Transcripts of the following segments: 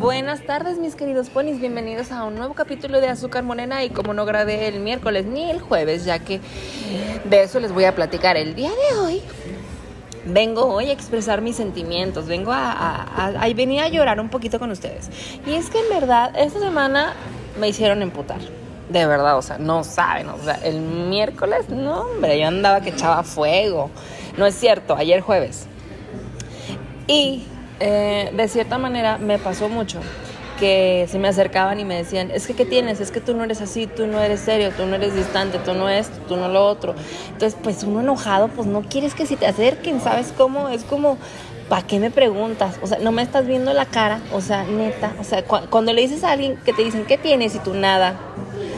Buenas tardes mis queridos ponis, bienvenidos a un nuevo capítulo de Azúcar Morena y como no grabé el miércoles ni el jueves, ya que de eso les voy a platicar el día de hoy, vengo hoy a expresar mis sentimientos, vengo a, a, a, venir a llorar un poquito con ustedes. Y es que en verdad esta semana me hicieron emputar. De verdad, o sea, no saben, o sea, el miércoles, no, hombre, yo andaba que echaba fuego. No es cierto, ayer jueves. Y eh, de cierta manera me pasó mucho que se me acercaban y me decían, es que ¿qué tienes? Es que tú no eres así, tú no eres serio, tú no eres distante, tú no esto, tú no lo otro. Entonces, pues uno enojado, pues no quieres que si te acerquen, ¿sabes cómo? Es como, ¿para qué me preguntas? O sea, no me estás viendo la cara, o sea, neta, o sea, cuando le dices a alguien que te dicen, ¿qué tienes? Y tú nada.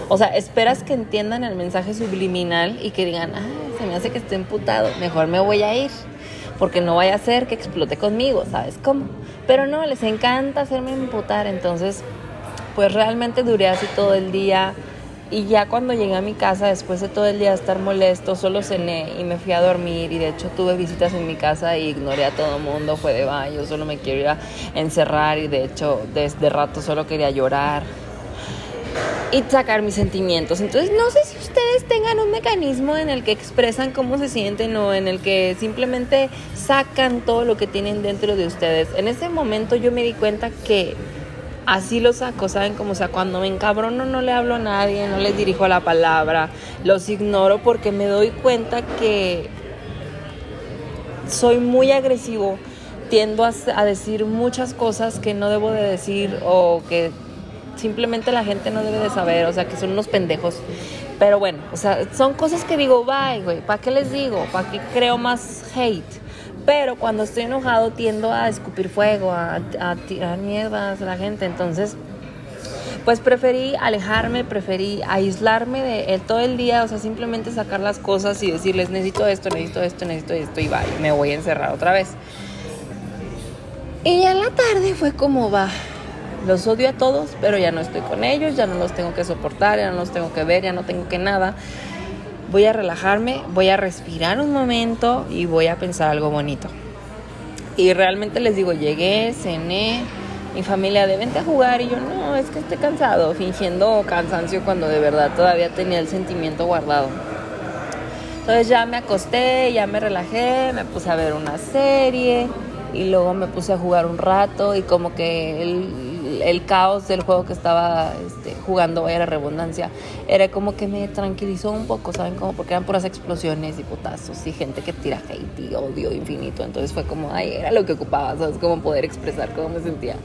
O sea, esperas que entiendan el mensaje subliminal y que digan, ah, se me hace que esté emputado, mejor me voy a ir porque no vaya a ser que explote conmigo, ¿sabes cómo? Pero no, les encanta hacerme imputar, entonces pues realmente duré así todo el día y ya cuando llegué a mi casa después de todo el día estar molesto, solo cené y me fui a dormir y de hecho tuve visitas en mi casa y ignoré a todo el mundo, fue de baño, solo me quiero ir a encerrar y de hecho desde rato solo quería llorar y sacar mis sentimientos. Entonces, no sé si ustedes tengan un mecanismo en el que expresan cómo se sienten o en el que simplemente sacan todo lo que tienen dentro de ustedes. En ese momento yo me di cuenta que así lo saco, ¿saben? Como, o sea, cuando me encabrono no le hablo a nadie, no les dirijo la palabra, los ignoro porque me doy cuenta que soy muy agresivo, tiendo a, a decir muchas cosas que no debo de decir o que simplemente la gente no debe de saber, o sea, que son unos pendejos. Pero bueno, o sea, son cosas que digo, bye, güey, ¿para qué les digo? ¿Para qué creo más hate? Pero cuando estoy enojado tiendo a escupir fuego, a, a tirar mierdas a la gente. Entonces, pues preferí alejarme, preferí aislarme de él todo el día, o sea, simplemente sacar las cosas y decirles, necesito esto, necesito esto, necesito esto, y bye, me voy a encerrar otra vez. Y ya en la tarde fue como va, los odio a todos, pero ya no estoy con ellos, ya no los tengo que soportar, ya no los tengo que ver, ya no tengo que nada. Voy a relajarme, voy a respirar un momento y voy a pensar algo bonito. Y realmente les digo, llegué, cené, mi familia de jugar y yo no, es que estoy cansado, fingiendo cansancio cuando de verdad todavía tenía el sentimiento guardado. Entonces ya me acosté, ya me relajé, me puse a ver una serie y luego me puse a jugar un rato y como que el, el, caos del juego que estaba este, jugando, era redundancia, era como que me tranquilizó un poco, ¿saben? Como porque eran puras explosiones y putazos y gente que tira hate y odio infinito. Entonces fue como, ay, era lo que ocupaba, ¿sabes? Como poder expresar cómo me sentía.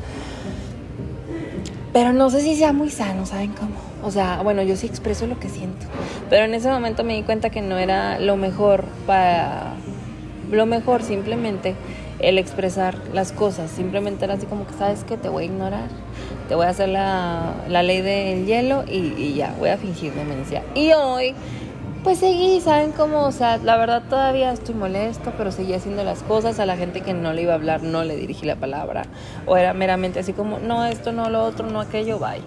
Pero no sé si sea muy sano, ¿saben cómo? O sea, bueno, yo sí expreso lo que siento. Pero en ese momento me di cuenta que no era lo mejor para... Lo mejor simplemente el expresar las cosas. Simplemente era así como que, ¿sabes que Te voy a ignorar. Te voy a hacer la, la ley del hielo y, y, ya, voy a fingir demencia. Y hoy, pues seguí, ¿saben cómo? O sea, la verdad todavía estoy molesto, pero seguí haciendo las cosas. A la gente que no le iba a hablar, no le dirigí la palabra. O era meramente así como, no, esto, no, lo otro, no, aquello, bye.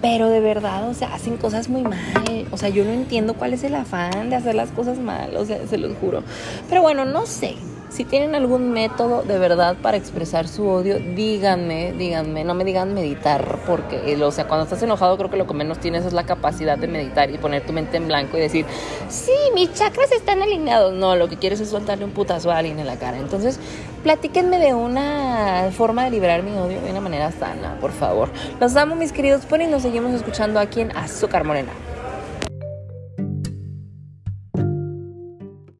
Pero de verdad, o sea, hacen cosas muy mal. O sea, yo no entiendo cuál es el afán de hacer las cosas mal, o sea, se los juro. Pero bueno, no sé. Si tienen algún método de verdad para expresar su odio, díganme, díganme, no me digan meditar, porque, o sea, cuando estás enojado creo que lo que menos tienes es la capacidad de meditar y poner tu mente en blanco y decir, sí, mis chakras están alineados. No, lo que quieres es soltarle un putazo a alguien en la cara. Entonces, platíquenme de una forma de liberar mi odio de una manera sana, por favor. Los amo, mis queridos ponis, nos seguimos escuchando aquí en Azúcar Morena.